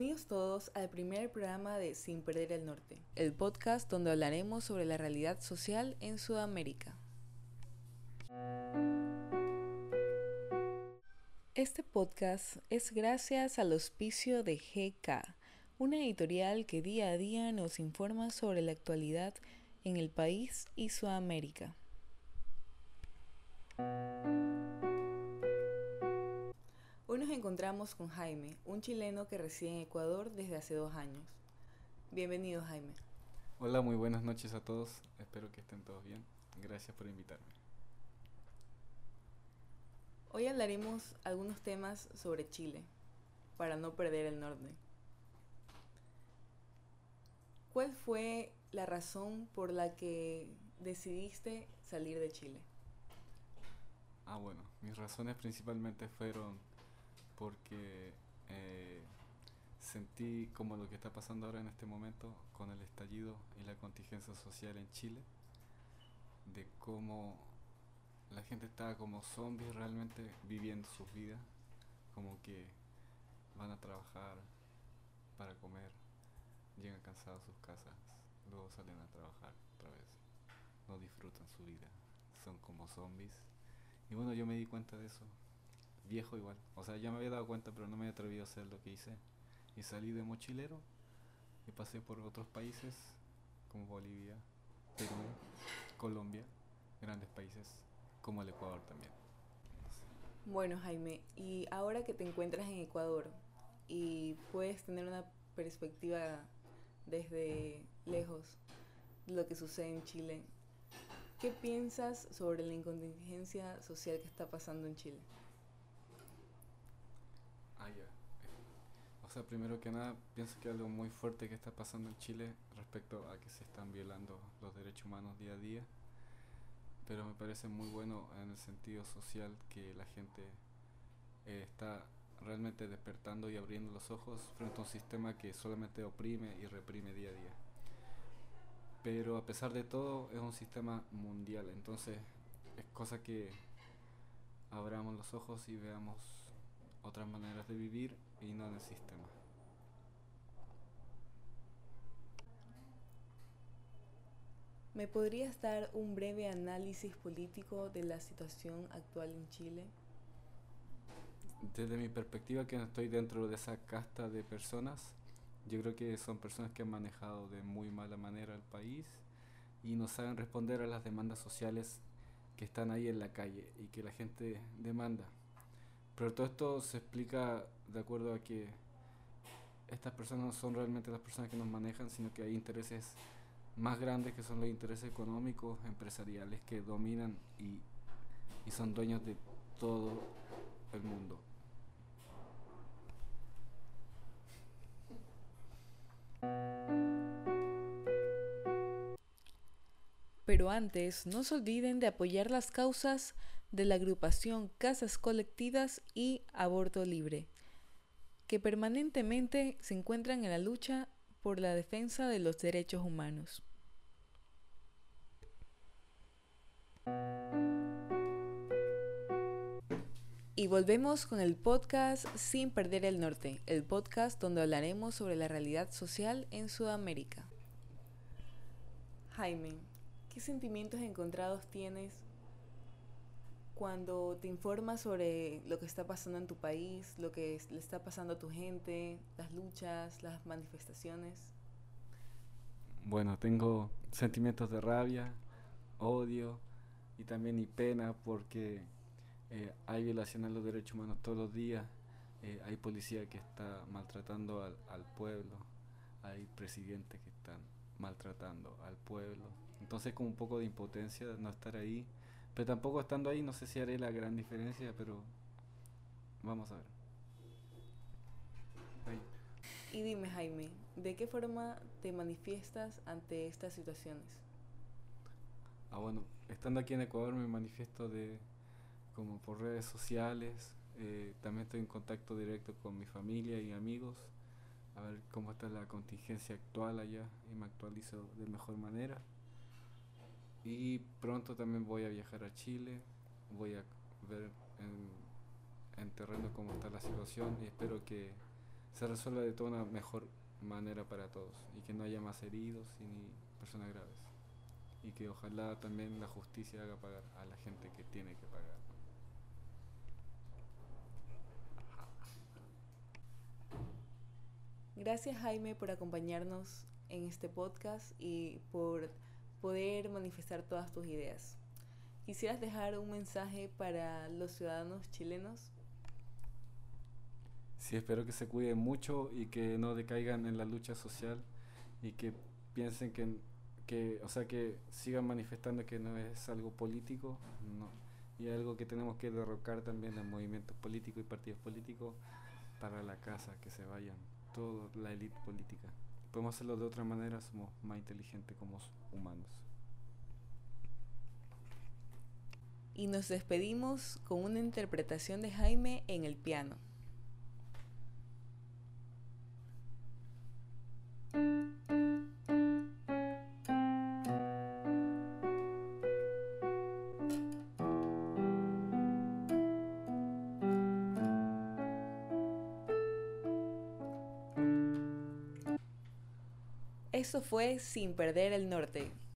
Bienvenidos todos al primer programa de Sin Perder el Norte, el podcast donde hablaremos sobre la realidad social en Sudamérica. Este podcast es gracias al auspicio de GK, una editorial que día a día nos informa sobre la actualidad en el país y Sudamérica. Encontramos con Jaime, un chileno que reside en Ecuador desde hace dos años. Bienvenido Jaime. Hola, muy buenas noches a todos. Espero que estén todos bien. Gracias por invitarme. Hoy hablaremos algunos temas sobre Chile, para no perder el norte. ¿Cuál fue la razón por la que decidiste salir de Chile? Ah, bueno, mis razones principalmente fueron porque eh, sentí como lo que está pasando ahora en este momento con el estallido y la contingencia social en Chile, de cómo la gente está como zombies realmente viviendo sus vidas, como que van a trabajar para comer, llegan cansados a sus casas, luego salen a trabajar otra vez, no disfrutan su vida, son como zombies. Y bueno, yo me di cuenta de eso viejo igual. O sea, ya me había dado cuenta, pero no me había atrevido a hacer lo que hice. Y salí de mochilero y pasé por otros países como Bolivia, Perú, Colombia, grandes países como el Ecuador también. Bueno, Jaime, y ahora que te encuentras en Ecuador y puedes tener una perspectiva desde lejos de lo que sucede en Chile, ¿qué piensas sobre la incontingencia social que está pasando en Chile? Ya. O sea, primero que nada, pienso que algo muy fuerte que está pasando en Chile respecto a que se están violando los derechos humanos día a día. Pero me parece muy bueno en el sentido social que la gente eh, está realmente despertando y abriendo los ojos frente a un sistema que solamente oprime y reprime día a día. Pero a pesar de todo es un sistema mundial, entonces es cosa que abramos los ojos y veamos otras maneras de vivir y no en el sistema. ¿Me podrías dar un breve análisis político de la situación actual en Chile? Desde mi perspectiva, que no estoy dentro de esa casta de personas, yo creo que son personas que han manejado de muy mala manera el país y no saben responder a las demandas sociales que están ahí en la calle y que la gente demanda. Pero todo esto se explica de acuerdo a que estas personas no son realmente las personas que nos manejan, sino que hay intereses más grandes que son los intereses económicos, empresariales, que dominan y, y son dueños de todo el mundo. Pero antes, no se olviden de apoyar las causas de la agrupación Casas Colectivas y Aborto Libre, que permanentemente se encuentran en la lucha por la defensa de los derechos humanos. Y volvemos con el podcast Sin Perder el Norte, el podcast donde hablaremos sobre la realidad social en Sudamérica. Jaime, ¿Qué sentimientos encontrados tienes cuando te informas sobre lo que está pasando en tu país, lo que le está pasando a tu gente, las luchas, las manifestaciones? Bueno, tengo sentimientos de rabia, odio y también y pena porque eh, hay violaciones a los derechos humanos todos los días, eh, hay policía que está maltratando al, al pueblo, hay presidentes que están maltratando al pueblo. Entonces como un poco de impotencia no estar ahí. Pero tampoco estando ahí no sé si haré la gran diferencia, pero vamos a ver. Y dime Jaime, ¿de qué forma te manifiestas ante estas situaciones? Ah, bueno, estando aquí en Ecuador me manifiesto de como por redes sociales, eh, también estoy en contacto directo con mi familia y amigos, a ver cómo está la contingencia actual allá y me actualizo de mejor manera. Y pronto también voy a viajar a Chile, voy a ver en, terreno cómo está la situación y espero que se resuelva de toda una mejor manera para todos y que no haya más heridos ni personas graves. Y que ojalá también la justicia haga pagar a la gente que tiene que pagar. Gracias Jaime por acompañarnos en este podcast y por poder manifestar todas tus ideas. ¿Quisieras dejar un mensaje para los ciudadanos chilenos? Sí, espero que se cuiden mucho y que no decaigan en la lucha social y que piensen que, que, o sea, que sigan manifestando que no es algo político, no. Y algo que tenemos que derrocar también en movimientos políticos y partidos políticos para la casa, que se vayan, toda la élite política. Podemos hacerlo de otra manera, somos más inteligentes como humanos. Y nos despedimos con una interpretación de Jaime en el piano. Eso fue Sin Perder el Norte.